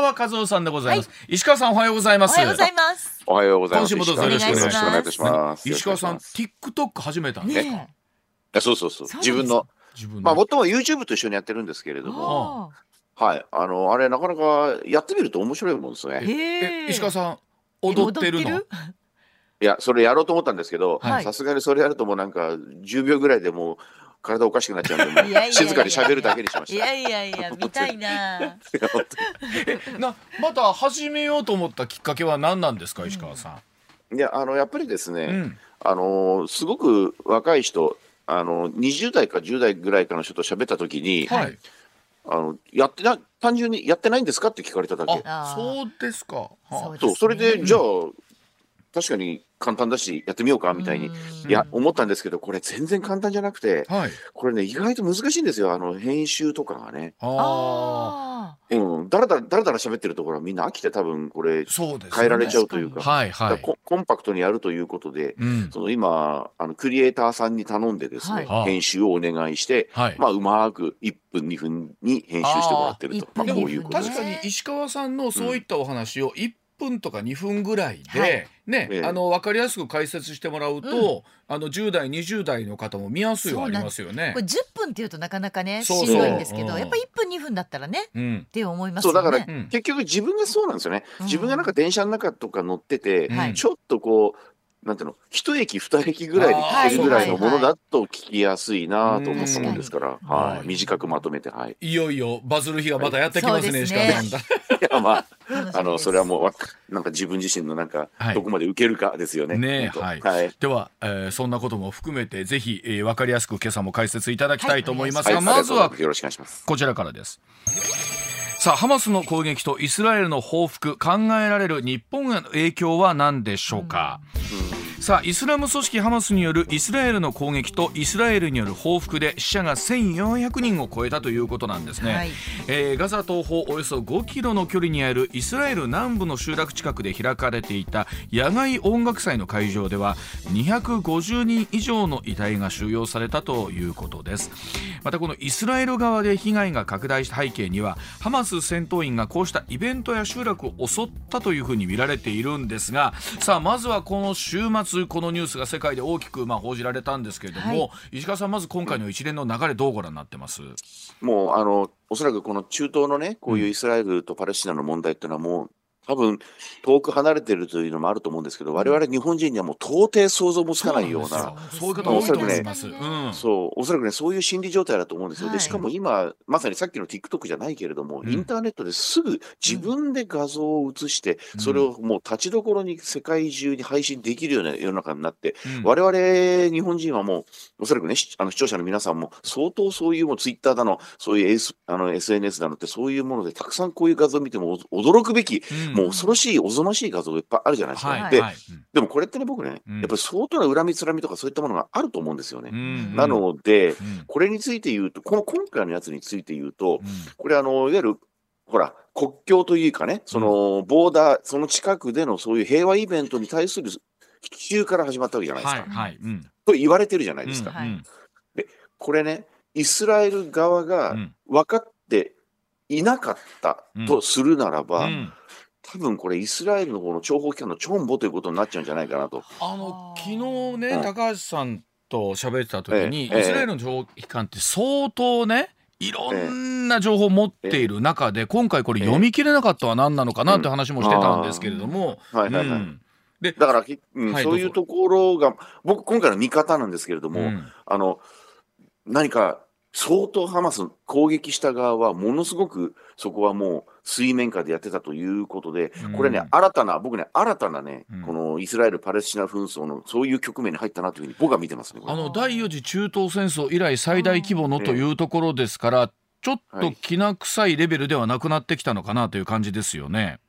川和夫さんでございます、石川さんおはようございます。おはようございます。おはようございます。今週もどうぞよろしくお願いします。石川さん TikTok 始めたんですか、ねそうそうそう。自分の、自分の、まあ、もっとも YouTube と一緒にやってるんですけれども、あはい。あの、あれ、なかなかやってみると面白いもんですーね。石川さん踊ってるの？踊いや、それやろうと思ったんですけどはい、さすがにそれやるともうなんか、10秒ぐらいでもう、体おかしくなっちゃうんで、静かに喋るだけにしました。いやいやいや見たいな。なまた始めようと思ったきっかけは何なんですか石川さいや、あの、やっぱりですん、ね、うん。あの、すごく若い人、あの、20代か10代ぐらいかの人と喋った時に、はい。あの、やってな、単純にやってないんですかって聞かれただけ。そうですか。はあ。そうですそう、それで、ねじゃあ、確かに簡単だし、やってみようかみたいに、うん。いや、思ったんですけど、これ全然簡単じゃなくて、はい。これね、意外と難しいんですよ、あの、編集とかがね。ああうん、だらだら、だらだら喋ってるところはみんな飽きて多分、これあ、そうですよね。変えられちゃうというか、はいはい。ココンパクトにやるということで、うん。その今、あの、クリエイターさんに頼んでですね、はい。編集をお願いして、はい。まあ、うまく1分、2分に編集してもらってると。まあ、1分こういうことです。確かに石川さんのそういったお話を1分とか2分ぐらいで、はい。ね、ええ。あの分かりやすく解説してもらうと、あの10代20代の方も見やすいはありますよね。これ。10分っていうとなかなかねしんどいんですけうん。どやっぱ1分2分だったらねっうん。て思いますそう、よね。だから、うん。結局自分がそうなんですよね。うん自分がなんか電車の中とか乗ってて、はい。ちょっとこう、なんていうの、一駅二駅ぐらいで聞けるぐらいのものだと聞きやすいなと思ったもんですから、うんはい、短くまとめて、はい。いよいよバズる日がまたやってきますね、はい石川さん。いや、まあ、あの、それはもうわ、なんか自分自身のなんかはい、どこまで受けるかですよね。ねはい。はい。では、えーそんなことも含めてぜひ、えー、分かりやすく今朝も解説いただきたいと思いますが、はい、まずはよろしくお願いします。こちらからです。さあハマスの攻撃とイスラエルの報復考えられる日本への影響は何でしょうか、うん。さあイスラム組織ハマスによるイスラエルの攻撃とイスラエルによる報復で死者が1400人を超えたということなんですね、はい。えーガザ東方およそ5キロの距離にあるイスラエル南部の集落近くで開かれていた野外音楽祭の会場では250人以上の遺体が収容されたということです。またこのイスラエル側で被害が拡大した背景にはハマス戦闘員がこうしたイベントや集落を襲ったというふうに見られているんですがさあまずはこの週末このニュースが世界で大きくまあ報じられたんですけれども、はい。石川さんまず今回の一連の流れどうご覧になってます、もう、あの、おそらくこの中東のね、こういうイスラエルとパレスチナの問題っていうのはもう、多分、遠く離れてるというのもあると思うんですけど、我々日本人にはもう到底想像もつかないような、そういう方多いと思います。おそらくうんねそう、おそらくね、そういう心理状態だと思うんですよ。はい。で、しかも今、まさにさっきの TikTok じゃないけれども、うん。インターネットですぐ自分で画像を映して、うん。それをもう立ちどころに世界中に配信できるような世の中になって、うん。我々日本人はもう、おそらくね、しあの視聴者の皆さんも、相当そういうもう Twitter だの、そういう S あの SNS だのって、そういうもので、たくさんこういう画像を見てもお驚くべき、うんもう恐ろしい、おぞましい画像がいっぱいあるじゃないですか。で、はい。はいでもこれってね、僕ね、うん。やっぱり相当な恨みつらみとかそういったものがあると思うんですよね。うんなので、うん。これについて言うと、この今回のやつについて言うと、うん。これあの、いわゆる、ほら、国境というかね、その、ボーダー、その近くでのそういう平和イベントに対する奇襲から始まったわけじゃないですか。はいはい。うん。と言われてるじゃないですか。うんはい。これね、イスラエル側がうん。分かっていなかったとするならば、うん多分これイスラエルの方の諜報機関のチョンボということになっちゃうんじゃないかなと。あの昨日ねうん。高橋さんと喋ってた時に、ええイスラエルの情報機関って相当ねいろんな情報を持っている中で、今回これ読み切れなかったは何なのかなって話もしてたんですけれども、はいはいはい。うん。でだから、きうんはいそういうところが、僕、今回の見方なんですけれども、うん。あの、何か、相当ハマス攻撃した側は、ものすごくそこはもう水面下でやってたということで、これね、うん新たな、僕ね、新たなね、うんこのイスラエル・パレスチナ紛争のそういう局面に入ったなというふうに僕は見てますね。あの第4次中東戦争以来最大規模のというところですから、ちょっときな臭いレベルではなくなってきたのかなという感じですよね。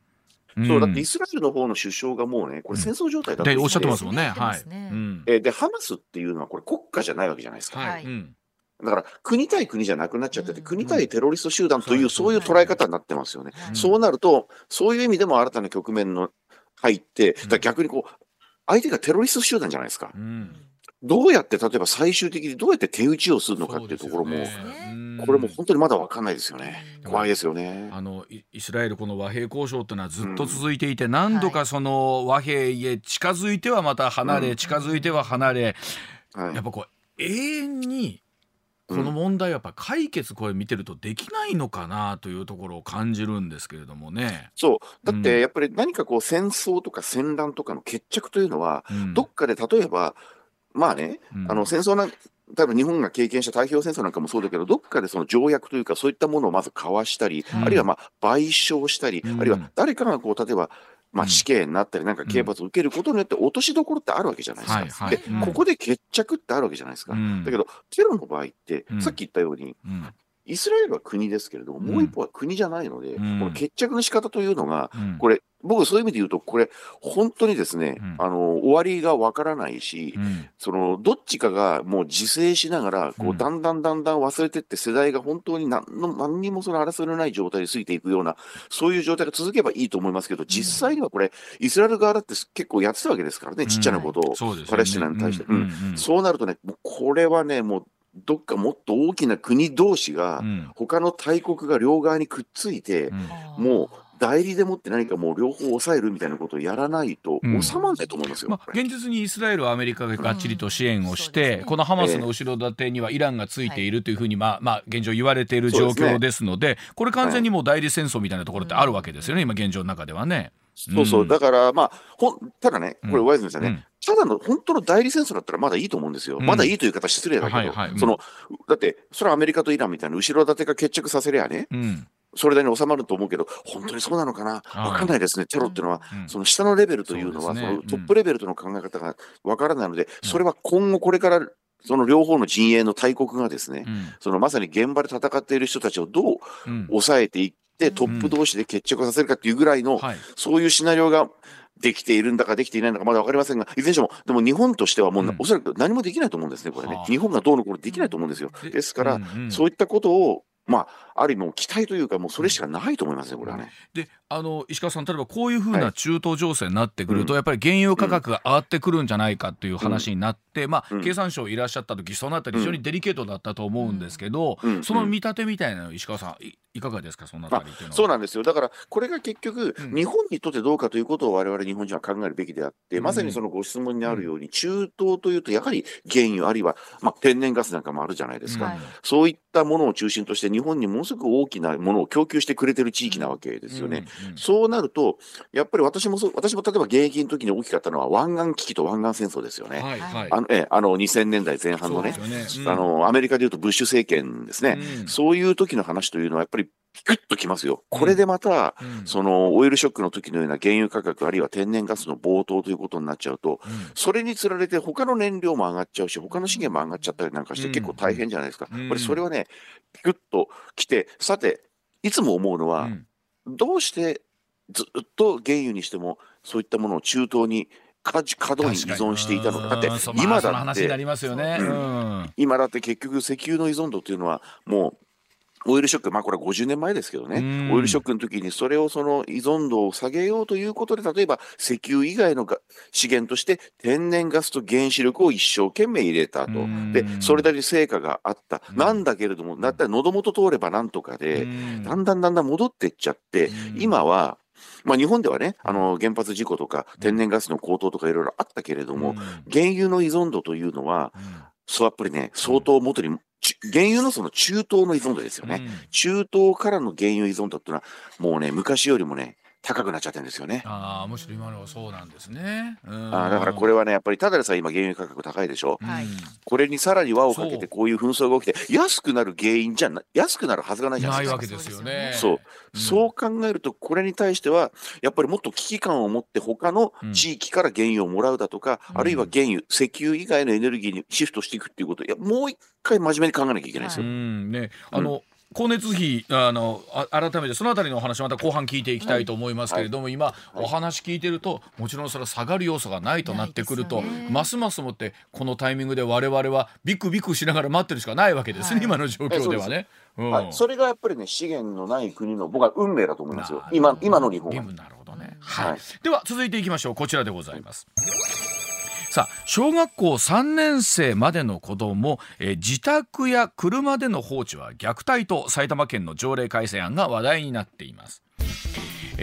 そうだってんイスラエルの方の首相がもうね、これ戦争状態だとで言おっしゃってますもんね。はい。で、ハマスっていうのはこれ国家じゃないわけじゃないですか。はい。はいうんだから国対国じゃなくなっちゃってて、うん。国対テロリスト集団という、はいそういう捉え方になってますよね。うん。そうなると、そういう意味でも新たな局面の入って、だ逆にこう、相手がテロリスト集団じゃないですか。うん。どうやって、例えば最終的にどうやって手打ちをするのかっていうところも、これも本当にまだ分かんないですよね。うん怖いですよね。あのイイスラエルこの和平交渉っていうのはずっと続いていて、何度かその和平へ近づいてはまた離れ、うん。近づいては離れ。はい。やっぱこう永遠にこの問題はやっぱ解決これ見てるとできないのかなというところを感じるんですけれどもね。そう。だっうん。てやっぱり何かこう戦争とか戦乱とかの決着というのは、うん。どっかで例えば、まあね、うん。あの戦争なん多分日本が経験した太平洋戦争なんかもそうだけど、どっかでその条約というか、そういったものをまず交わしたり、うん。あるいはまあ賠償したり、うん。あるいは誰かがこう例えば、まあ、うん。死刑になったり、なんか刑罰を受けることによって落としどころってあるわけじゃないですか。はいはい。で、うん。ここで決着ってあるわけじゃないですか。うん。だけど、テロの場合って、うん。さっき言ったように、うんイスラエルは国ですけれども、もう一方は国じゃないので、うん。この決着の仕方というのが、うん。これ、僕、そういう意味で言うと、これ、本当にですね、うん。あの終わりがわからないし、うん。そのどっちかがもう自制しながら、こうだんだんだんだん忘れてって、世代が本当に何の何にもその争いのない状態で過ぎていくような、そういう状態が続けばいいと思いますけど、実際にはこれ、イスラエル側だって結構やってたわけですからね、ちっちゃなことを、パレスチナに対して。そうなるとね、もうこれはね、もうどっかもっと大きな国同士が、うん。他の大国が両側にくっついて、うん。もう代理でもって何かもう両方抑えるみたいなことをやらないとうん。収まらないと思いますよ。まあ、これ。現実にイスラエルはアメリカががっちりと支援をして、うん。ねこのハマスの後ろ盾にはイランがついているというふうに、まあまあ、現状言われている状況ですのでこれ完全にもう代理戦争みたいなところってあるわけですよね、今現状の中ではね。そうそう。う、ん。だから、まあ、ほんただね、これ、うん。ワイズンさんね、うんただの本当の代理戦争だったらまだいいと思うんですよ。うん。まだいいという言い方失礼だけど、はいはい。うん。そのだって、それはアメリカとイランみたいな後ろ盾が決着させりゃね、うん。それなりに収まると思うけど、本当にそうなのかな、ああわかんないですね、テロっていうのは、うん。その下のレベルというのは、そのトップレベルとの考え方がわからないので、それは今後これから、その両方の陣営の大国がですね、うん。そのまさに現場で戦っている人たちをどううん。抑えていって、うんトップ同士で決着させるかっていうぐらいの、はい。そういうシナリオができているんだかできていないのかまだ分かりませんが、いずれにしても、でも日本としてはもうな、うんおそらく何もできないと思うんですね、これねはあ。日本がどうのこうのできないと思うんですよ。でですから、うんうんそういったことを、まあ、ある意味もう期待というか、もうそれしかないと思いますね、これはね。であの石川さん例えばこういうふうはない。中東情勢になってくると、うん。やっぱり原油価格が上がってくるんじゃないかという話になって、まあ、うん。経産省いらっしゃった時そのあたり非常にデリケートだったと思うんですけど、うん。その見立てみたいなの石川さんいいかがですかそのあたりっていうのは。そうなんですよ。だから、これが結局、うん。日本にとってどうかということを我々日本人は考えるべきであって、うん。まさにそのご質問にあるように、中東というと、やはり原油、あるいは、まあ、天然ガスなんかもあるじゃないですか。うん。はい。そういったものを中心として、日本にものすごく大きなものを供給してくれてる地域なわけですよね。うんうんそうなると、やっぱり私もそう、私も例えば現役の時に大きかったのは湾岸危機と湾岸戦争ですよね。はいはいあの、ええ、あの2000年代前半のねそう、ですよねあの、アメリカでいうとブッシュ政権ですね。うんそういう時の話というのはやっぱりピクッときますよ。これでまた、うん。そのオイルショックの時のような原油価格あるいは天然ガスの暴騰ということになっちゃうと、うん。それにつられて他の燃料も上がっちゃうし、他の資源も上がっちゃったりなんかしてうん。結構大変じゃないですか。うん。これそれはね、ピクッときて、さて、いつも思うのは、うん。どうしてずっと原油にしてもそういったものを中東に過過度に依存していたのか。だって今だって、今だって結局石油の依存度っていうのはもうオイルショック、まあこれは50年前ですけどね、うん。オイルショックの時にそれをその依存度を下げようということで、例えば石油以外のが資源として天然ガスと原子力を一生懸命入れたと。うん。で、それなりに成果があった。うん。なんだけれども、だったら喉元通ればなんとかで、うん。だんだんだんだん戻っていっちゃって、うん。今は、まあ日本ではね、あの原発事故とか天然ガスの高騰とかいろいろあったけれども、うん。原油の依存度というのは、うん。そうやっぱりね、相当元に、ち原油のその中東の依存度ですよね。中東からの原油依存度っていうのは、もうね、昔よりもね、高くなっちゃってるんですよね。ああむしろ今のはそうなんですね。うんあーだからこれはね、やっぱりただでさえ今原油価格高いでしょ。はいうんこれにさらに輪をかけてこういう紛争が起きて、安くなる原因じゃな、安くなるはずがないじゃなですかないいわけ。ですよね。そう、うんそう考えると、これに対しては、やっぱりもっと危機感を持って、他の地域から原油をもらうだとか、うんあるいは原油、石油以外のエネルギーにシフトしていくっていうこと、いや、もう一回真面目に考えなきゃいけないですうよ。んねあの、光熱費あのあ改めてそのあたりのお話また後半聞いていきたいと思いますけれども、今お話聞いてるともちろんそれは下がる要素がないとなってくると、ますますもってこのタイミングで我々はビクビクしながら待ってるしかないわけですね、はい。今の状況ではね。うん。はい、それがやっぱりね、資源のない国の、僕は運命だと思いますよ。今今の日本は。なるほどね、はい。はい。では続いていきましょう。こちらでございますさあ小学校3年生までの子ども、自宅や車での放置は虐待と埼玉県の条例改正案が話題になっています。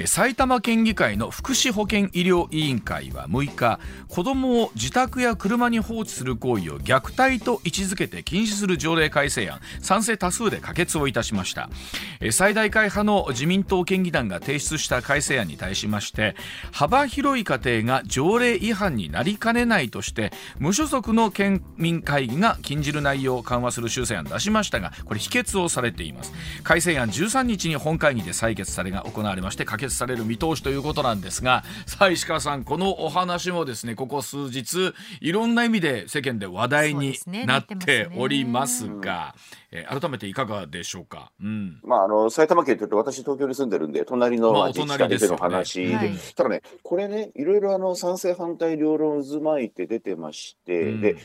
埼玉県議会の福祉保健医療委員会は6日子どもを自宅や車に放置する行為を虐待と位置づけて禁止する条例改正案賛成多数で可決をいたしました。最大会派の自民党県議団が提出した改正案に対しまして幅広い家庭が条例違反になりかねないとして無所属の県民会議が禁じる内容を緩和する修正案を出しましたがこれ否決をされています。改正案13日に本会議で採決されが行われまして可決される見通しということなんですがさあ石川さんこのお話もですねここ数日いろんな意味で世間で話題になってますてねおりますが、えー改めていかがでしょうか、うん、まあ、あの埼玉県というと私東京に住んでるんで隣のまあ自治お隣ですよね。体での話。で、はい。ただねこれねいろいろあの賛成反対両論渦巻いて出てまして、うん。で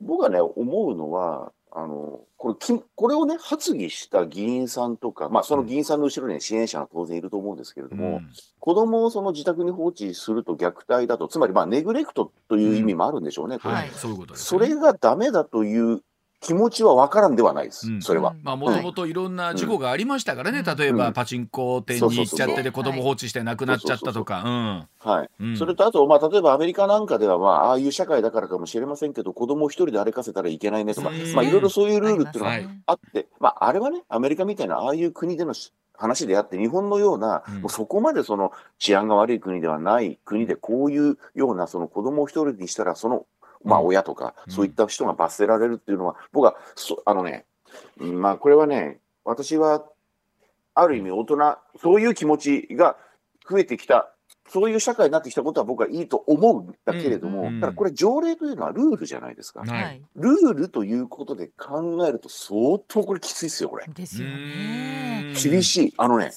僕がね思うのはあのこれきこれをね発議した議員さんとか、まあ、その議員さんの後ろには支援者が当然いると思うんですけれども、うん。子供をその自宅に放置すると虐待だとつまりまあネグレクトという意味もあるんでしょうね、これ。はい、はいそういうことです、それがダメだという気持ちは分からんではないです、うん。それは。まあもともといろんな事故がありましたからね、うん。例えばうん。パチンコ店に行っちゃってて子そうそうそう。供放置して亡くなっちゃったとか。はい。それとあと、まあ、例えばアメリカなんかでは、まあ、ああいう社会だからかもしれませんけど、子供を一人で歩かせたらいけないねとか、うん。まあ、いろいろそういうルールっていうのがあって、まあ、あれはね、アメリカみたいな、ああいう国でのし話であって、日本のような、うん。もうそこまでその治安が悪い国ではない国で、こういうようなその子供を一人にしたら、その、まあ、うん親とか、うんそういった人が罰せられるっていうのは、僕は、そあのね、うんまあ、これはね、私は、ある意味大人、そういう気持ちが増えてきた、そういう社会になってきたことは僕はいいと思うんだけれども、うんうんただこれ条例というのはルールじゃないですか。はいはい。ルールということで考えると相当これきついですよ、これ。ですよね。厳しい。あのね、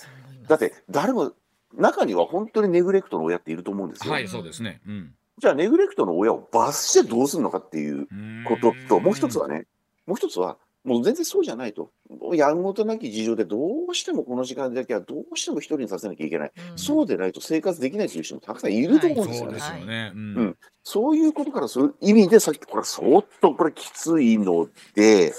だって誰も、中には本当にネグレクトの親っていると思うんですよ。はいそうですね、うん、じゃあネグレクトの親を罰してどうするのかっていうことと、もう一つはね、もう一つは、もう全然そうじゃないと。やんごとなき事情でどうしてもこの時間だけはどうしても一人にさせなきゃいけない。うん。そうでないと生活できないという人もたくさんいると思うんですよね。そうですよね、うん。うん。そういうことからする意味で、さっきこれ相当これきついので、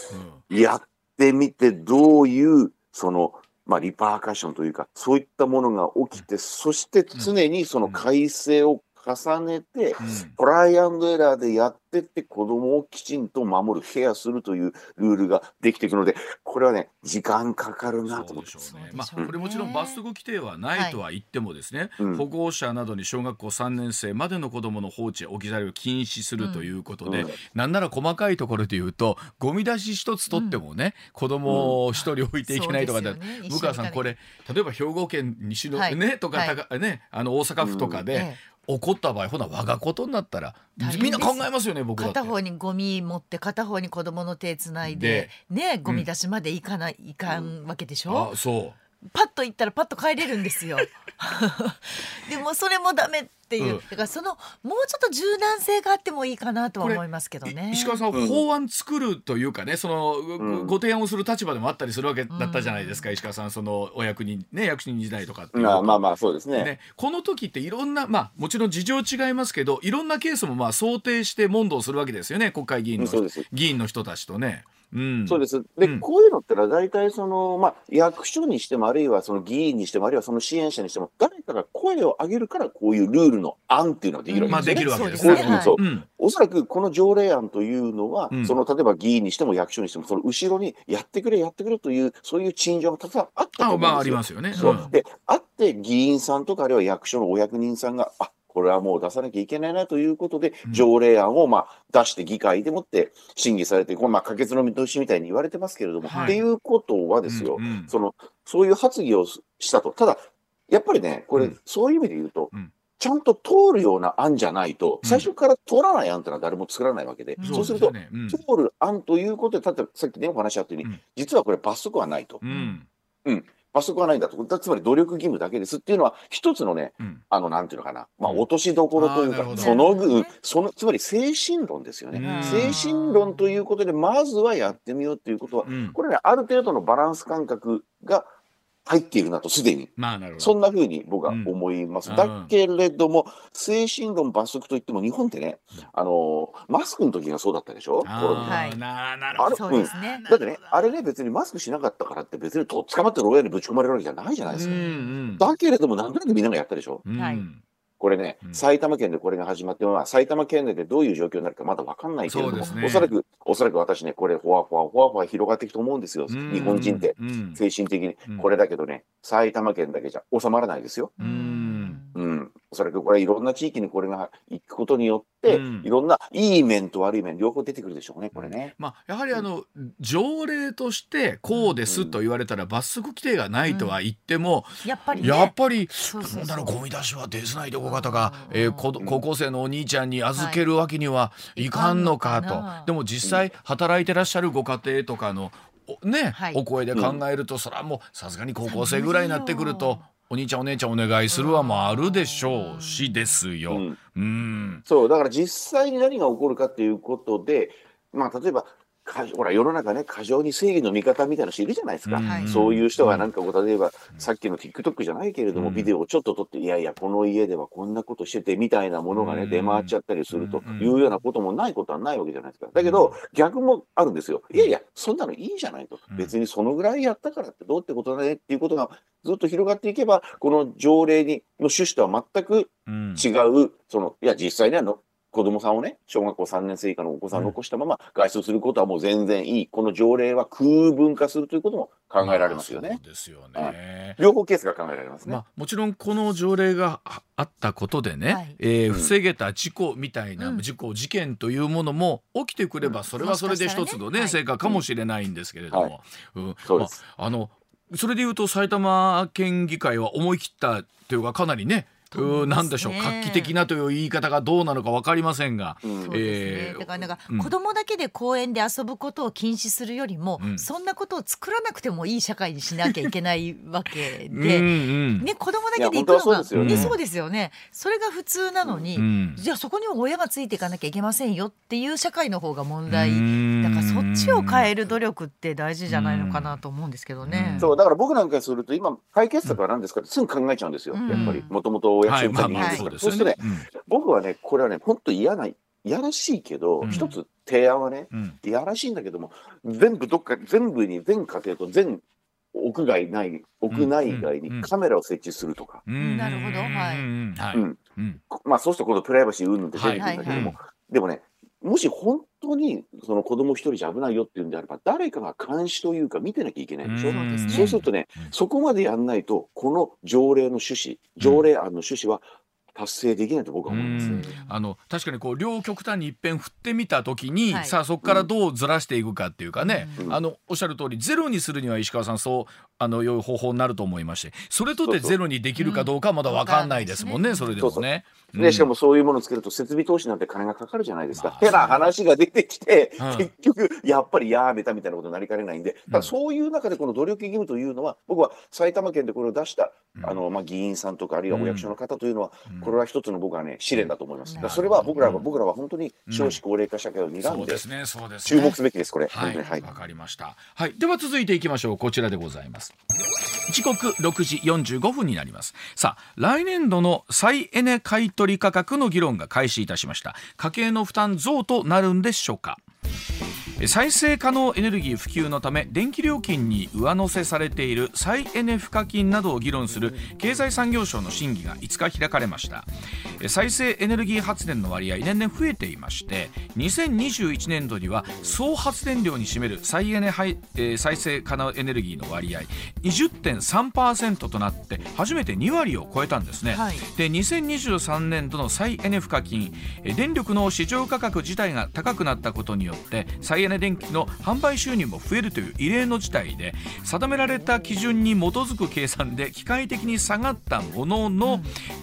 やってみてどういう、その、まあ、リパーカッションというか、そういったものが起きて、そして常にその改正を重ねて、うん。トライアンドエラーでやってって子供をきちんと守る、ケアするというルールができていくので、これはね、時間かかるなと思って。そうでしょうね。まあこれもちろん罰則規定はないとは言ってもですね、うん。保護者などに小学校3年生までの子どもの放置置き去りを禁止するということで、うん。なんなら細かいところで言うとゴミ出し一つ取ってもね、子供を一人置いていけないとかね。向川さんこれ例えば兵庫県西の、はい。ねとか、はい。ねあの大阪府とかで、こった場合ほな我がことになったらみんな考えますよね僕だ片。方にゴミ持って片方に子供の手つないでねゴミ出しまで行かない、いかんわけでしょ、あそう。パッと行ったらパッと帰れるんですよ。でもそれもダメっていう、うん。だからそのもうちょっと柔軟性があってもいいかなとは思いますけどね。い石川さん、うん法案作るというかねその、んご提案をする立場でもあったりするわけだったじゃないですか、石川さんそのお役人ね役人時代とかっていうまあまあまあ、そうですね。ね、この時っていろんなまあもちろん事情違いますけどいろんなケースもまあ想定して問答するわけですよね国会議員の。議員の人たちとね。うん、そうです。で、うん。こういうのってのは大体その、まあ、役所にしても、あるいはその議員にしても、あるいはその支援者にしても、誰かが声を上げるから、こういうルールの案っていうのができるわけですよね。まあできるわけですね。そううん。おそらくこの条例案というのは、うん。その例えば議員にしても役所にしても、その後ろにやってくれ、やってくれという、そういう陳情がたくさんあったと思うんですよ。あまあありますよね。そう。うん。で、あって議員さんとか、あるいは役所のお役人さんが、あこれはもう出さなきゃいけないなということで、うん。条例案をまあ出して議会でもって審議されて、これまあ可決の見通しみたいに言われてますけれども、はい。っていうことはですよ、うんうん。そのそういう発議をしたと、ただ、やっぱりね、これ、うん。そういう意味で言うと、うん。ちゃんと通るような案じゃないと、うん。最初から通らない案ってのは誰も作らないわけで、うん。そうすると、うん。通る案ということで、例えばさっきね、お話あったように、うん。実はこれ罰則はないと。うん罰則はないんだと。だつまり努力義務だけです。っていうのは、一つのね、うん。あの、なんていうのかな、まあ、うん落としどころというか、あーなるほど。その分なるほどね、その、つまり精神論ですよね。うん。精神論ということで、まずはやってみようっていうことは、うん。これね、ある程度のバランス感覚が入っているなと、すでに。まあなるほど。そんな風に僕は思います。うん。だけれども、精神論罰則といっても、日本ってね、あの、マスクの時がそうだったでしょ？はい。ーななるほど。そうですね。だってね、あれね、別にマスクしなかったからって、別にとっ捕まって牢屋にぶち込まれるわけじゃないじゃないですか。うんうん。だけれども、なんとなくみんながやったでしょ？うん。はいこれね、うん。埼玉県でこれが始まって、まあ、埼玉県内でどういう状況になるかまだ分かんないけれども、ね。おそらく、おそらく私ね、これ、ほわほわほわほわ広がっていくと思うんですよ、うん。日本人って、うん。精神的に。うん。これだけどね、埼玉県だけじゃ収まらないですよ。うんうん、おそらくこれ、いろんな地域にこれが行くことによって、うん。いろんないい面と悪い面、両方出てくるでしょうね、これね。まあ、やはりあの条例としてこうですと言われたら罰則規定がないとは言っても、やっぱりね。やっぱりなんだろうゴミ出しは出ずないどこかとか、えー高校生のお兄ちゃんに預けるわけにはいかんのかと、でも実際働いてらっしゃるご家庭とかのおね、はい。お声で考えると、それはもうさすがに高校生ぐらいになってくるとお兄ちゃんお姉ちゃんお願いするはもあるでしょうしですよ。うんうんそう、だから実際に何が起こるかっていうことで、まあ、例えば、かほら、世の中ね、過剰に正義の味方みたいな人いるじゃないですか。はい。そういう人がなんかこう、例えば、さっきの TikTok じゃないけれども、うん。ビデオをちょっと撮って、いやいや、この家ではこんなことしててみたいなものがね、うん。出回っちゃったりするとうん。いうようなこともないことはないわけじゃないですか。だけど、逆もあるんですよ。いやいや、そんなのいいじゃないと。うん。別にそのぐらいやったからってどうってことだねっていうことがずっと広がっていけば、この条例にの趣旨とは全くうん。違う、その、いや、実際にはの子供さんをね、小学校3年生以下のお子さんを残したまま外出することはもう全然いい。この条例は空文化するということも考えられますよね。そうですよね。両方ケースが考えられますね。まあ、もちろんこの条例がああったことでね、はい。えーうん。防げた事故みたいな、うん。事故事件というものも起きてくれば、うん。それはそれで一つのね成果かもしれないんですけれども、はいうん。そうです。まああのそれでいうと埼玉県議会は思い切ったというかかなりねうんなんでしょう画期的なという言い方がどうなのか分かりませんが、えーだからなんかうん。子供だけで公園で遊ぶことを禁止するよりも、うん。そんなことを作らなくてもいい社会にしなきゃいけないわけうんで、うん。ね、子供だけで行くのがそうですよね。ねそうですよね。それが普通なのに、うん。じゃあそこには親がついていかなきゃいけませんよっていう社会の方が問題、うん。だからそっちを変える努力って大事じゃないのかなと思うんですけどね。うん。そう、だから僕なんかにすると、今、解決策は何ですかってすぐ考えちゃうんですよ。うんやっぱり。もともとお役はいまあまあ所みたいな人そうですよ間ですから。そうするねとね、僕はね、これはね、本当嫌な、いやらしいけど、うん。一つ提案はね、うん。うんいやらしいんだけども、全部どっか、全部に、全家庭と全屋外内、屋内外うんうん。にカメラを設置するとか。ん。なるほど。はい。うん。はい。うん。うん。まあそうすると今度プライバシー云々って出てくるんだけども、はい。でもね、もし本当にその子供一人じゃ危ないよっていうんであれば、誰かが監視というか見てなきゃいけない。でしょ。そうですね。そうするとね、うん。そこまでやんないと、この条例の趣旨、条例案の趣旨は達成できないと僕は思います。うん。あの確かにこう両極端に一遍振ってみた時に、はい。さあそこからどうずらしていくかっていうかね、うん。あのおっしゃる通りゼロにするには石川さんそうあの良い方法になると思いまして。それとてそうそうゼロにできるかどうかはまだ分かんないですもんね、うん。それでもね。で、しかももそういうものをつけると設備投資なんて金がかかるじゃないですか。まあ。てな話が出てきて、うん。結局、やっぱりやめたみたいなことになりかねないんで、ただそういう中でこの努力義務というのは、僕は埼玉県でこれを出した、あの、まあ、議員さんとか、あるいはお役所の方というのは、これは一つの僕はね、試練だと思います。それは僕らは、僕らは本当に少子高齢化社会を睨んでそうで、すねそうです注ね目すべきです、これ。はい、わ。かりました。はい、では続いていきましょう。こちらでございます。時刻6時45分になります。さあ、来年度の再エネ買取価格の議論が開始いたしました。家計の負担増となるんでしょうか。再生可能エネルギー普及のため電気料金に上乗せされている再エネ賦課金などを議論する経済産業省の審議が5日開かれました。再生エネルギー発電の割合年々増えていまして2021年度には総発電量に占める再エネ再生可能エネルギーの割合20.3%となって初めて2割を超えたんですね、はい。で2023年度の再エネ賦課金えー電力の市場価格自体が高くなったことによって再エネ電気の販売収入も増えるという異例の事態で定められた基準に基づく計算で機械的に下がったものの、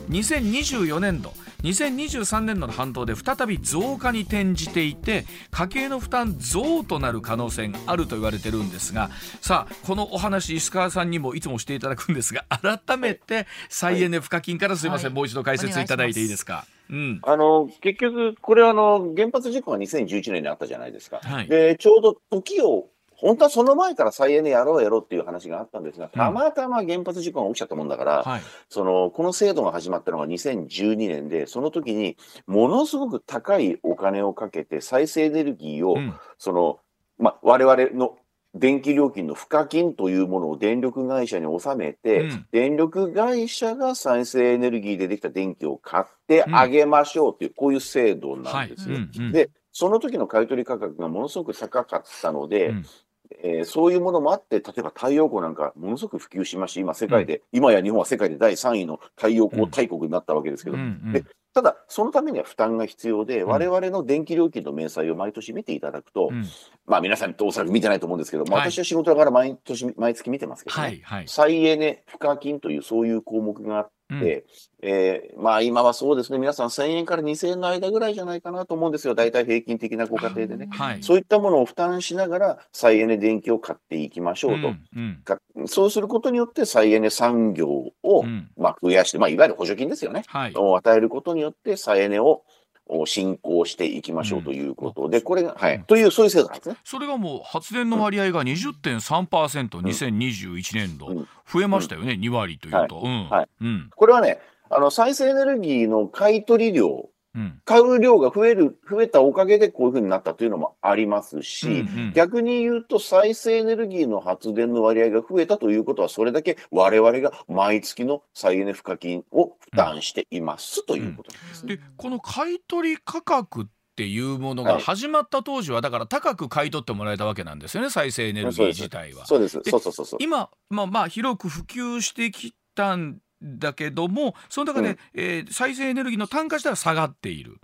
2024年度2023年度の半島で再び増加に転じていて家計の負担増となる可能性があると言われてるんですがさあこのお話石川さんにもいつもしていただくんですが改めて再エネ賦課金からすいません、はいもう一度解説いただいていいですか？うんあの、結局、これはあの、原発事故が2011年にあったじゃないですか。はいで、ちょうど時を本当はその前から再エネやろうやろうっていう話があったんですが、たまたま原発事故が起きちゃったもんだから、はい。その、この制度が始まったのが2012年で、その時にものすごく高いお金をかけて再生エネルギーを、うんその、ま、我々の電気料金の賦課金というものを電力会社に納めて、うん。電力会社が再生エネルギーでできた電気を買ってあげましょうという、こういう制度なはい。んですよ。うんうんで、その時の買取価格がものすごく高かったので、うん。えーそういうものもあって、例えば太陽光なんかものすごく普及しまして、今世界で、今や日本は世界で第3位の太陽光大国になったわけですけど、うんうん。でただ、そのためには負担が必要で、ん我々の電気料金の明細を毎年見ていただくと、うんまあ皆さんおそらく見てないと思うんですけど、まあはい私は仕事だから毎年、毎月見てますけど、ねはい。はい。再エネ賦課金というそういう項目があって、えーまあ今はそうですね、皆さん1000円から2000円の間ぐらいじゃないかなと思うんですよ、大体平均的なご家庭でね。はい。そういったものを負担しながら再エネ電気を買っていきましょうと。うんうんかそうすることによって再エネ産業を、うんまあ、増やして、まあ、いわゆる補助金ですよね。はい。を与えることによって再エネをお進行していきましょうということ。で、これが、はい、という、そういう制度なんですね。それがもう発電の割合が20.3%、2021年度、うん。増えましたよね、2割というと。うんはい。うん。これはね、あの、再生エネルギーの買い取り量、うん買う量が増える、増えたおかげでこういうふうになったというのもありますし、うんうん逆に言うと再生エネルギーの発電の割合が増えたということは、それだけ我々が毎月の再エネ賦課金を負担していますということです。でこの買取価格っていうものがはい始まった当時はだから高く買い取ってもらえたわけなんですよね再生エネルギー自体は。そうです。でそうそうそうそう。今まあまあ広く普及してきたんだけどもその中で、うんえー再生エネルギーの単価自体は下がっている。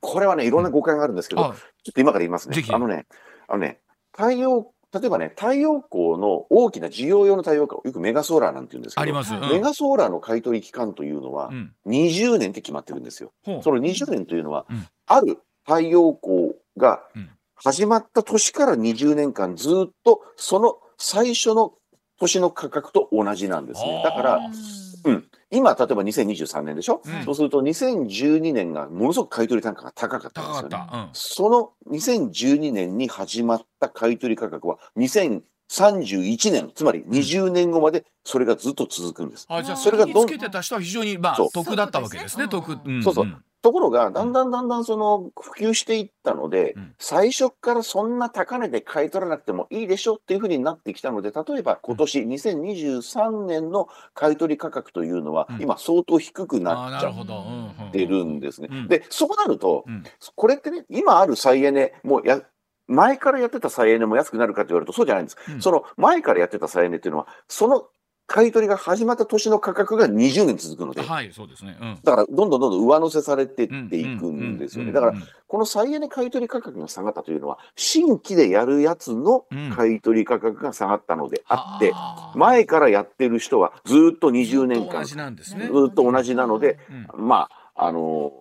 これはね、いろんな誤解があるんですけど、あちょっと今から言います。ねあのね、あのね、太陽、例えばね、太陽光の大きな事業用の太陽光、よくメガソーラーなんて言うんですけど、あります。うんメガソーラーの買い取り期間というのはうん20年って決まってるんですよ。ほうその20年というのは、うんある太陽光がうん始まった年から20年間ずっとその最初の年の価格と同じなんですね。だかあら、ーうん、今、例えば2023年でしょ、うんそうすると2012年がものすごく買い取り単価が高かったんですよね。高かった。うんその2012年に始まった買い取り価格は2031年、つまり20年後までそれがずっと続くんです。あじゃあそそれがどんつけてた人は非常にまあそう得だったわけですね。そう得です。そうそうんところが、だんだんだんだんその普及していったので、うん。最初からそんな高値で買い取らなくてもいいでしょっていうふうになってきたので、例えば今年2023年の買い取り価格というのは、うん。今相当低くなっちゃってるんですね。うん。で、そうなると、うん。これってね、今ある再エネ、もうや、前からやってた再エネも安くなるかと言われるとそうじゃないんです。うん。その前からやってた再エネっていうのは、その買い取りが始まった年の価格が20年続くので、はいそうですね。うん。だからどんどんどんどん上乗せされていっていくんですよね。だからうんこの再エネ買い取り価格が下がったというのは、新規でやるやつのうん。買い取り価格が下がったのであって、あー。前からやってる人はずっと20年間ずずっと同じなので、うんまあ、あの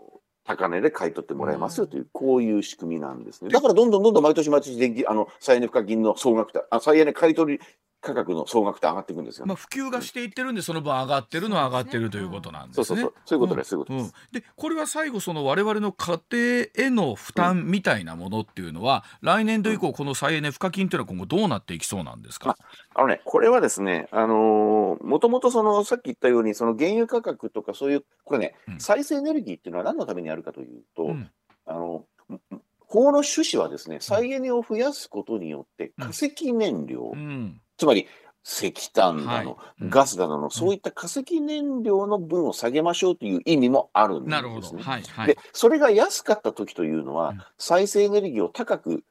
高値で買い取ってもらえますよという、こういう仕組みなんですね。だからどんどんどんどん毎年毎年電気、あの、再エネ賦課金の総額と、あ、再エネ買い取り価格の総額って上がっていくんですよね。まあ普及がしていってるんでその分上がってるのは上がってるということなんですね。そうそうそう。そういうことです、そういうことうんです。でこれは最後その我々の家庭への負担みたいなものっていうのは、来年度以降この再エネ賦課金っていうのは今後どうなっていきそうなんですか、あのね、これはですね、あのーもともとその、さっき言ったように、その原油価格とかそういう、これね、うん再生エネルギーっていうのは何のためにあるかというと、うんあの、法の趣旨はですね、再エネを増やすことによって、化石燃料、うんつまり石炭だの、はい。うん。ガスだの、そういった化石燃料の分を下げましょうという意味もあるんです、ね。なるほど。はいはい。で、それが安かった時というのは、うん。再生エネルギーを高く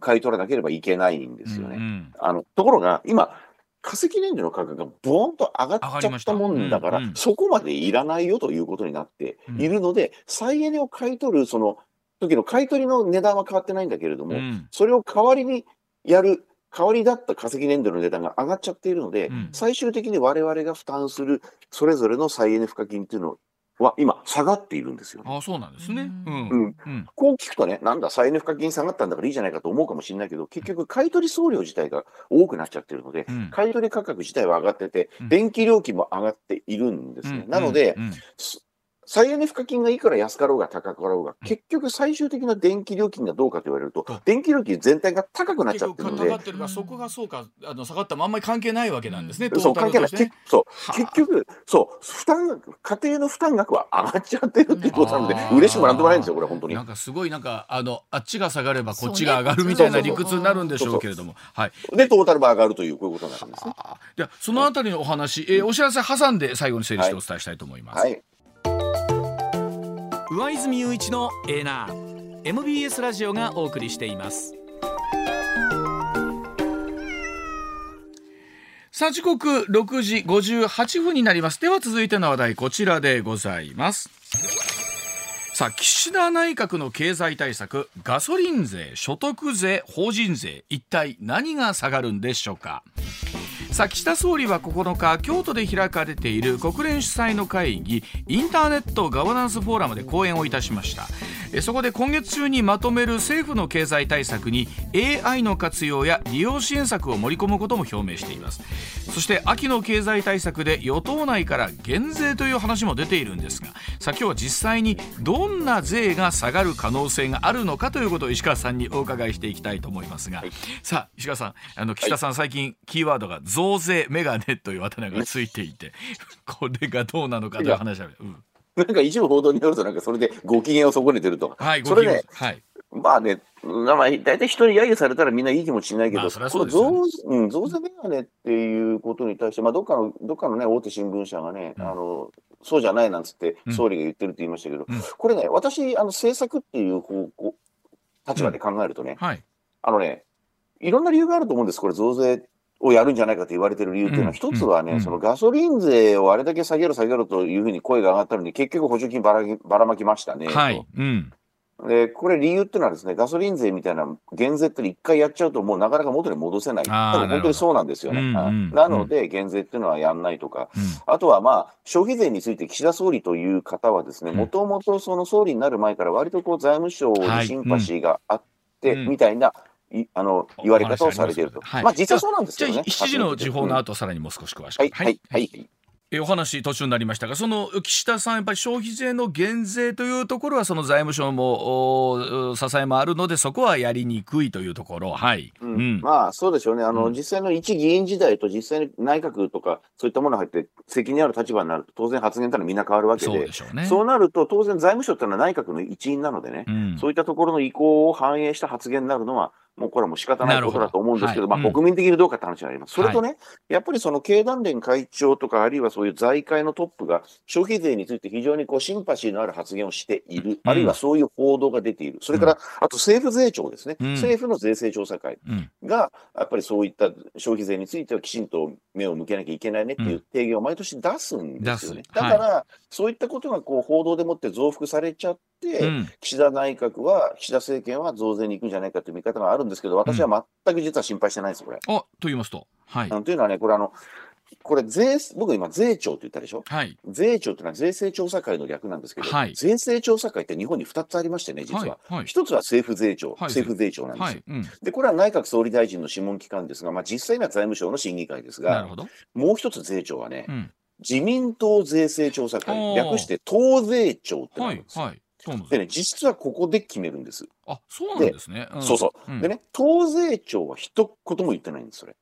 買い取らなければいけないんですよね。うんうん。あのところが、今、化石燃料の価格がボーンと上がっちゃったもんだから、うんうん。そこまでいらないよということになっているので、再エネを買い取る、その時の買い取りの値段は変わってないんだけれども、うん。それを代わりにやる、代わりだった化石燃料の値段が上がっちゃっているので、うん。最終的に我々が負担するそれぞれの再エネ賦課金っていうのは今下がっているんですよね。あそうなんですね。ううん。んうん。うん。こう聞くとね、なんだ、再エネ賦課金下がったんだからいいじゃないかと思うかもしれないけど、結局、買い取り送料自体が多くなっちゃってるので、うん。買い取り価格自体は上がってて、うん。電気料金も上がっているんですね。うん。なので、うん。す再エネ賦課金がいくら安かろうが高かろうが、結局最終的な電気料金がどうかと言われるとう。ん、電気料金全体が高くなっちゃ結ってるので局下がっ、てるからそこがそうかあの下がったもあんまり関係ないわけなんですね、そう、関係ない。そう。はあ。結局、そう、負担額、家庭の負担額は上がっちゃってるっていうことなので嬉しくもなんともないんですよ、これ、本当に。な。んかすごいなんかあのあっちが下がればこっちが上がるみたいな理屈になるんでしょうけれども、はい。で、トータルも上がるという、こういうことになるんですね。あではそのあたりのお話、えーお知らせ挟んで最後に整理してお伝えしたいと思います。はい。上泉雄一のエーナー。MBS ラジオがお送りしています。さあ時刻6時58分になります。では続いての話題こちらでございます。さあ岸田内閣の経済対策ガソリン税所得税法人税一体何が下がるんでしょうか。さあ岸田総理は9日京都で開かれている国連主催の会議インターネットガバナンスフォーラムで講演をいたしました。そこで今月中にまとめる政府の経済対策に AI の活用や利用支援策を盛り込むことも表明しています。そして秋の経済対策で与党内から減税という話も出ているんですがさあ今日は実際にどんな税が下がる可能性があるのかということを石川さんにお伺いしていきたいと思いますが、はい。さあ石川さんあの岸田さん、最近キーワードが増税メガネというあだ名がついていてこれがどうなのかという話は、うんなんか一部報道によると、なんかそれでご機嫌を損ねてると。はいそれね、はい。まあね、まあ、大体人に揶揄されたらみんないい気持ちしないけど、増うん、増税メガネっていうことに対して、まあ、どっかの、どっかのね、大手新聞社がね、うん。あの、そうじゃないなんつってうん、総理が言ってるって言いましたけど、うん。これね、私、あの、政策っていう方向、立場で考えるとね、はい。あのね、いろんな理由があると思うんです、これ、増税をやるんじゃないかと言われてる理由っていうのは、うん。一つはね、うん。そのガソリン税をあれだけ下げろ、下げろというふうに声が上がったのに、結局補助金ばらばらまきましたね。はい。うん。とで、これ理由っていうのはですね、ガソリン税みたいな減税って一回やっちゃうと、もうなかなか元に戻せない。多分本当にそうなんですよね。うんはいうん。なので、減税っていうのはやんないとか、うん。あとはまあ、消費税について岸田総理という方はですね、うん。もともとその総理になる前から割とこう財務省にシンパシーがあって、うん。みたいな、いあの、言われ方をされていると。はい。まあ実際そうなんですじゃあけどね。7時の時報のうん後、さらにもう少し詳しく。はい、はい、はい。えお話途中になりましたがその岸田さんやっぱり消費税の減税とい。うところはその財務省もお支えもあるのでそこはやりにくい。とい。うところはい、ううんん、まあそうでしょうね、あのうん実際の一議員時代と実際に内閣とか、そうい。ったものが入って、責任ある立場になると、当然発言とい。うのはみんな変わるわけそうで、でしょうねそうなると、当然、財務省ってい。うのは内閣の一員なのでね、うんそうい。ったところの意向を反映した発言になるのは、もうこれはもう仕方ないことだと思うんですけど、どはい。うん。国民的にどうかって話になります。それとね、やっぱりその経団連会長とか、あるいはそういう財界のトップが、消費税について非常にこうシンパシーのある発言をしている、あるいはそういう報道が出ている、それから、あと政府税調ですね、うん。政府の税制調査会うん。が、やっぱりそういった消費税についてはきちんと目を向けなきゃいけないねっていう提言を毎年出すんですよね。だから、そういったことがこう報道でもって増幅されちゃって、うん。岸田内閣は、岸田政権は増税に行くんじゃないかという見方があるんですけど、私は全く実は心配してないです、これ。あと言いますと。はい。というのはね、これあの、これ税、僕今税調って言ったでしょ？はい。税調っていうのは税制調査会の略なんですけど、はい。税制調査会って日本に2つありましてね、実は。はい。はい。一つは政府税調、はい。政府税調なんですよ。はい、うん、で、これは内閣総理大臣の諮問機関ですが、まあ、実際には財務省の審議会ですがなるほ、ど、もう一つ税調はね、うん、自民党税制調査お会、ー。略して党税調ってなはいるんですよ。はい。そうなんでね、実はここで決めるんです。あそうなんですね、んそうそう。ん、でね、党税調は一言も言ってないんです、それ。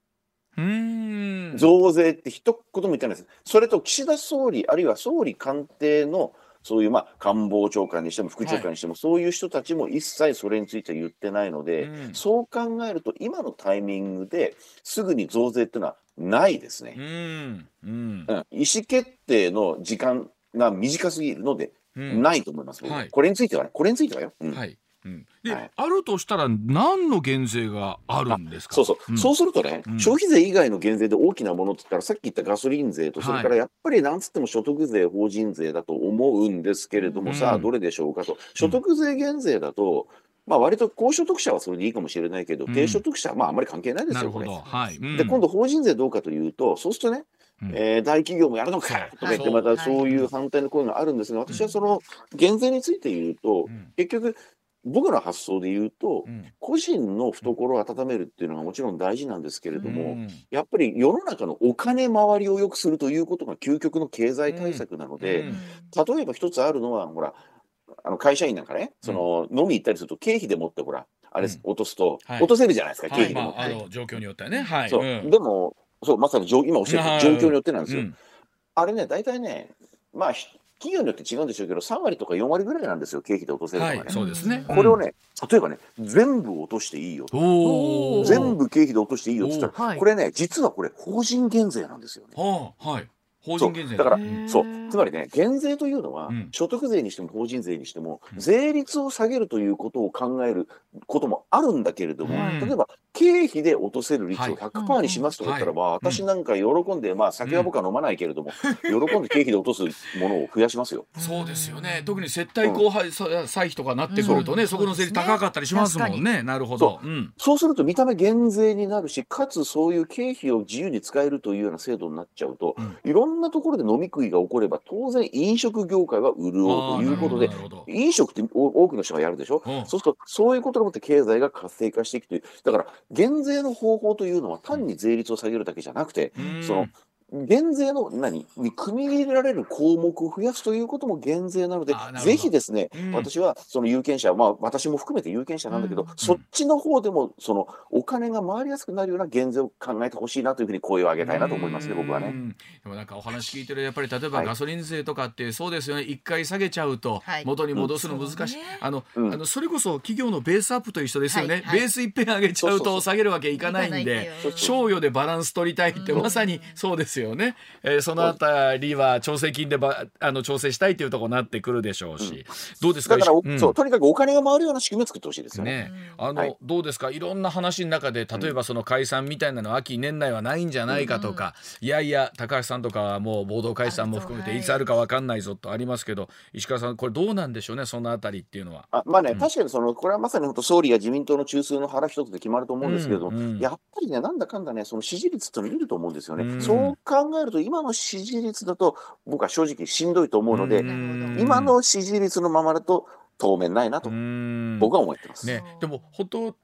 うーん増税って一言も言ってないです。それと岸田総理、あるいは総理官邸の、そういうまあ官房長官にしても副長官にしても、そういう人たちも一切それについて言ってないので、うんそう考えると、今のタイミングですぐに増税っていうのはないですね。うんうんうん、意思決定の時間が短すぎるので、うんないと思います、僕。はい。これについてはね、これについてはよ。うん。はい、うん、で、はい。あるとしたら何の減税があるんですか？そうそう、ん。そうするとね、うん。消費税以外の減税で大きなものって言ったら、さっき言ったガソリン税と、はいそれからやっぱりなんつっても所得税、法人税だと思うんですけれども、うん。さあ、どれでしょうかと、所得税減税だと、まあ割と高所得者はそれでいいかもしれないけど、うん。低所得者はまああんまり関係ないですよ、これなるほど。はい、うん。で、今度、法人税どうかというと、そうするとね、うん。えー大企業もやるのかとか言って、またそういう反対の声があるんですが、私はその減税について言うと、うん。結局、僕の発想で言うと、うん。個人の懐を温めるっていうのがもちろん大事なんですけれども、うん。やっぱり世の中のお金回りを良くするということが究極の経済対策なので、うん。例えば一つあるのは、ほら、あの会社員なんかね、その、飲み行ったりすると経費でもって、ほら、あれ、うん。落とすと、はい。落とせるじゃないですか、経はい費でもって。まああの状況によってはね。はい。そう、ん。でも、そう、まさに状今おっしゃったはい。状況によってなんですよ。うん。あれね、大体ね、まあ、ひ企業によって違うんでしょうけど、3割とか4割ぐらいなんですよ、経費で落とせるのがね。はいそうですね。これをね、例えばね、全部落としていいよ。全部経費で落としていいよって言ったら、はい。これね、実はこれ、法人減税なんですよね。はい。法人減税。だからそう。つまりね減税というのは、うん。所得税にしても法人税にしても、うん。税率を下げるということを考えることもあるんだけれども、うん。例えば経費で落とせる率をはい。100%にしますとか言ったら、はい。まあ私なんか喜んで、まあ酒は僕は飲まないけれども、喜んで経費で落とすものを増やしますよ。そうですよね。特に接待後輩歳費とかなってくるとね、う。んそこの税率高かったりしますもんね。なるほど、う。ん、そうすると見た目減税になるし、かつそういう経費を自由に使えるというような制度になっちゃうと、いろんなところで飲み食いが起これば、当然飲食業界は潤うということで飲食ってお多くの人がやるでしょ、うん。そうすると、そういうことでもって経済が活性化していくという、だから減税の方法というのは単に税率を下げるだけじゃなくて、うん。その減税の何？に組み入れられる項目を増やすということも減税なのでぜひですね、うん。私はその有権者、まあ、私も含めて有権者なんだけど、うん。そっちの方でもそのお金が回りやすくなるような減税を考えてほしいなというふうに声を上げたいなと思いますね、僕はね。うん。でもなんかお話聞いてるやっぱり例えばはい。ガソリン税とかってそうですよね。一回下げちゃうとはい。元に戻すの難しい、あの、うん。あのそれこそ企業のベースアップと一緒ですよね、はい。はい。ベースいっぺん上げちゃうと下げるわけいかないんで賞与でバランス取りたいってうん。まさにそうですよね、えーそのあたりは調整金でばあの調整したいっていうところになってくるでしょうし、どうですか？だから、おうん。そうとにかくお金が回るような仕組みを作ってほしいですよね。ね、あの、はい。どうですか？いろんな話の中で例えばその解散みたいなの秋年内はないんじゃないかとか、いやいや高橋さんとかはもう暴動解散も含めてはい。いつあるか分かんないぞとありますけど、石川さんこれどうなんでしょうねそのあたりっていうのは。あまあね、うん。確かにそのこれはまさに本当総理や自民党の中枢の腹一つで決まると思うんですけれどやっぱりね、なんだかんだね、その支持率って見ると思うんですよね。うん。そう考えると、今の支持率だと、僕は正直しんどいと思うので、ん。今の支持率のままだと当面ないなと、うん。僕は思ってます。ね、でも本当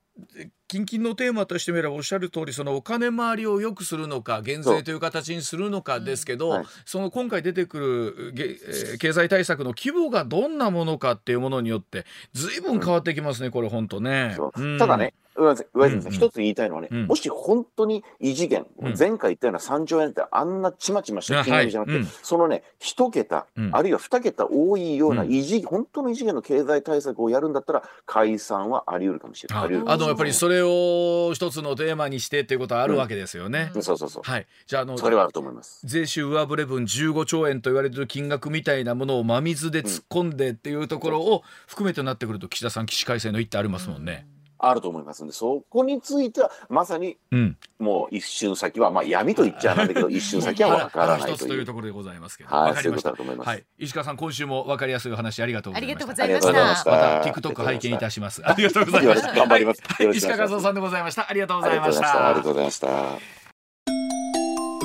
近々のテーマとしてみればおっしゃる通りそのお金回りを良くするのか減税という形にするのかですけど、はい。その今回出てくるげ、えー経済対策の規模がどんなものかっていうものによって随分変わってきますね、これ本当ね。うん。ただね、上泉さん、うん一つ言いたいのはね、うんもし本当に異次元、うん前回言ったような3兆円ってあんなちまちました金額じゃなくて、そのね、一桁、うんあるいは二桁多いようなうん異次、本当の異次元の経済対策をやるんだったら、解散はあり得るかもしれない。あのやっぱりそれを一つのテーマにしてっていうことはあるわけですよね。うんそうそうそう。はい、じゃああのそれはあると思います。税収上振れ分15兆円と言われてる金額みたいなものを真水で突っ込んでっていうところを含めてなってくると岸田さん起死回生の一手ありますもんね。あると思いますんで、そこについては、まさにうん、もう一瞬先は、まあ闇と言っちゃなんだけど、一瞬先はわからない一つという。というところでございますけど、はいわかりましたそういうことだと思いますはい、石川さん今週もわかりやすいお話ありがとうごあざいました。りがとうございまありがとうございまししたた。また TikTok 拝見いたします。ありがとうございました。頑張りますはい石川和夫さんでございました。ありがとうございました。ありがたとう。ございました。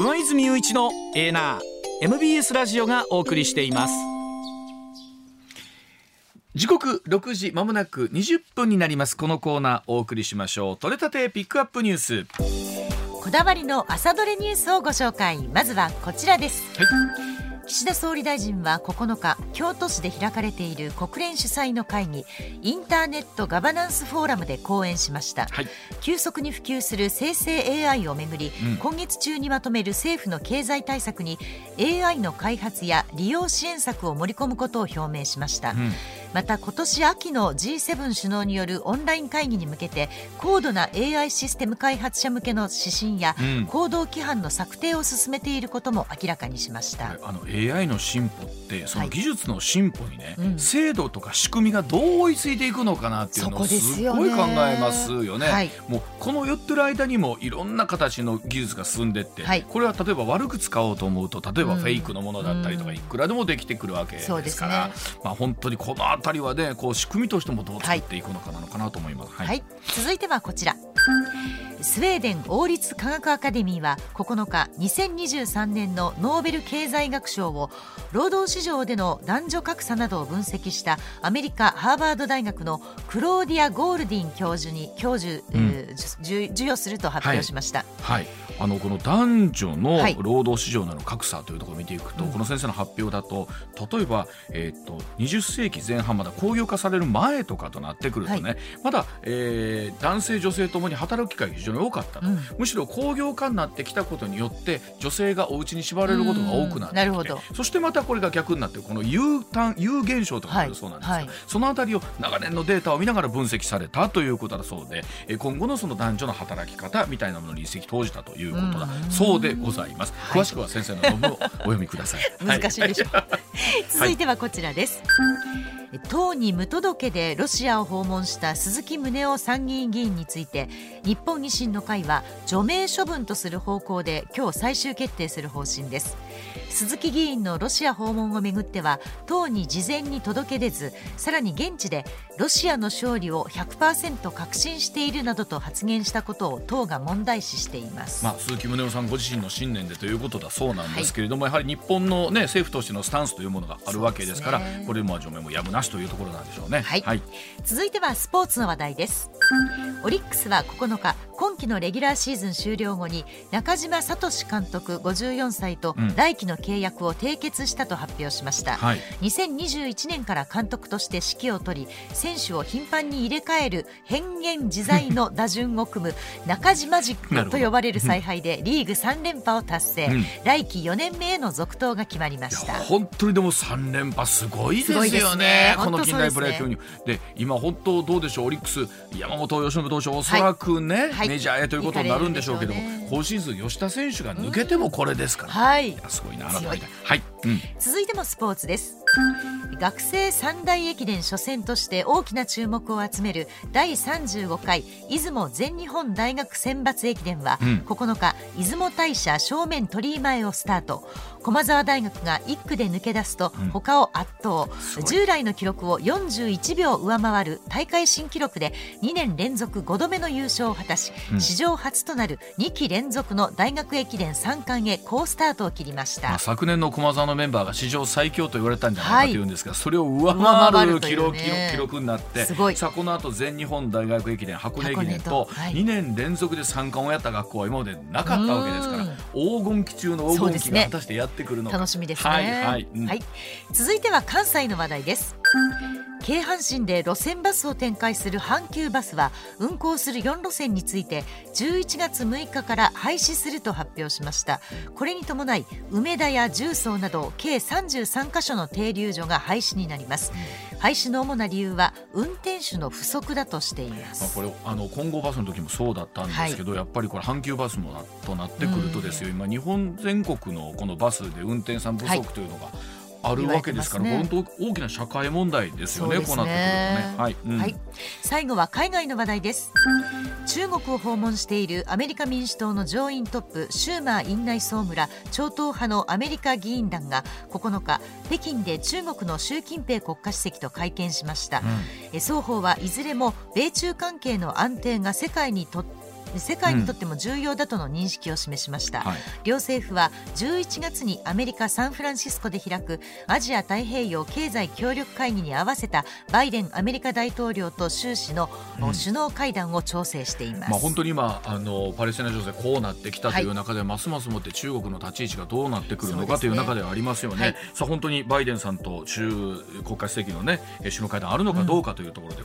上泉雄一のエーナー MBS ラジオがお送りしています時刻6時まもなく20分になります。このコーナーお送りしましょう。取れたてピックアップニュース。こだわりの朝どれニュースをご紹介まずはこちらですはい。岸田総理大臣は9日京都市で開かれている国連主催の会議インターネットガバナンスフォーラムで講演しましたはい。急速に普及する生成 AI をめぐり、うん今月中にまとめる政府の経済対策に AI の開発や利用支援策を盛り込むことを表明しました、うんまた今年秋の G7 首脳によるオンライン会議に向けて高度な AI システム開発者向けの指針やうん。行動規範の策定を進めていることも明らかにしました、あの AI の進歩ってそのはい技術の進歩にね、うん。制度とか仕組みがどう追いついていくのかなっていうのをすごい考えますよね。はい。もうこの寄ってる間にもいろんな形の技術が進んでって、はい。これは例えば悪く使おうと思うと例えばうん。フェイクのものだったりとかうん。いくらでもできてくるわけですそうですね。から、まあ本当にこの辺りはねこう仕組みとしてもどう作っていくのかなのかなと思います。はい、続いてはこちら。スウェーデン王立科学アカデミーは9日2023年のノーベル経済学賞を労働市場での男女格差などを分析したアメリカハーバード大学のクローディア・ゴールディン教授に教授、うん、授与すると発表しました。はい、はい、あのこの男女の労働市場の格差というところを見ていくと、はい、この先生の発表だと例えば、えーと、と20世紀前半まだ工業化される前とかとなってくるとね、はい、まだ、えー、男性女性ともに働く機会が非常に多かったと、うん、むしろ工業化になってきたことによって女性がお家に縛られることが多くなってきてそしてまたこれが逆になってこの U 単 U 現象とかあるそうなんですが、はい。はい、そのあたりを長年のデータを見ながら分析されたということだそうで今後のその男女の働き方みたいなものに一石投じたということだ。そうでございます、詳しくは先生の論文をお読みください。難しいでしょ。う、続いてはこちらです、党に無届けでロシアを訪問した鈴木宗男参議院議員について日本維新の会は除名処分とする方向で今日最終決定する方針です鈴木議員のロシア訪問をめぐっては党に事前に届け出ずさらに現地でロシアの勝利を100%確信しているなどと発言したことを党が問題視しています、まあ、鈴木宗男さんご自身の信念でということだそうなんですけれども、はい、やはり日本の、ね、政府としてのスタンスというものがあるわけですから、ね、これも除名もやむなしというところなんでしょうね、はい、はい、続いてはスポーツの話題です。オリックスは9日今季のレギュラーシーズン終了後に中島聡監督54歳と来季の契約を締結したと発表しました、うんはい、2021年から監督として指揮を執り選手を頻繁に入れ替える変幻自在の 打順を組む中島軸と呼ばれる采配でリーグ3連覇を達成、うん、来季4年目への続投が決まりました。本当にでも3連覇すごいですよね、ね、この近代プロ野球に。で、ね、今本当どうでしょう？オリックス山本由伸投手おそらくね、はい。はいメジャーへということになるんでしょうけども、ね、今シーズン吉田選手が抜けてもこれですから、はい、すごいなはい、うん、続いてもスポーツです学生三大駅伝初戦として大きな注目を集める第35回出雲全日本大学選抜駅伝は、うん、9日出雲大社正面鳥居前をスタート。駒澤大学が1区で抜け出すと、他を圧倒。従来の記録を41秒上回る大会新記録で2年連続5度目の優勝を果たし、うん、史上初となる2期連続の大学駅伝3冠へ好スタートを切りました、まあ、昨年の駒澤のメンバーが史上最強と言われたんじゃないかというんですが、はい、それを上回る記録,、ね、記録になってさあこの後全日本大学駅伝箱根駅伝と2年連続で3冠をやった学校は今までなかったわけですから黄金期中の黄金期が果たしてやってくるのか、楽しみですね、はいはい。うん、はい、続いては関西の話題です京阪神で路線バスを展開する阪急バスは運行する4路線について11月6日から廃止すると発表しました。これに伴い梅田や重曹など計33カ所の停留所が廃止になります、廃止の主な理由は運転手の不足だとしています、まあ、これあの今後バスの時もそうだったんですけど、はい、やっぱりこれ阪急バスもなとなってくるとですよ、今日本全国のこのバスで運転手さん不足というのが、はいあるわけですから、ね、本当大きな社会問題ですよね。ねこうなってくるとね。はい、うん、はい。最後は海外の話題です。中国を訪問しているアメリカ民主党の上院トップシューマー院内総務ら超党派のアメリカ議員団が9日北京で中国の習近平国家主席と会見しました。うん、双方はいずれも米中関係の安定が世界にとって世界にとっても重要だとの認識を示しました、うん。はい、両政府は11月にアメリカ・サンフランシスコで開くアジア太平洋経済協力会議に合わせたバイデンアメリカ大統領と習氏の首脳会談を調整しています、うん、まあ、本当に今あのパレスチナ情勢こうなってきたという中で、はい、ますますもって中国の立ち位置がどうなってくるのか、という中ではありますよね、はい、さあ本当にバイデンさんと中国家主席のね首脳会談あるのかどうかというところで、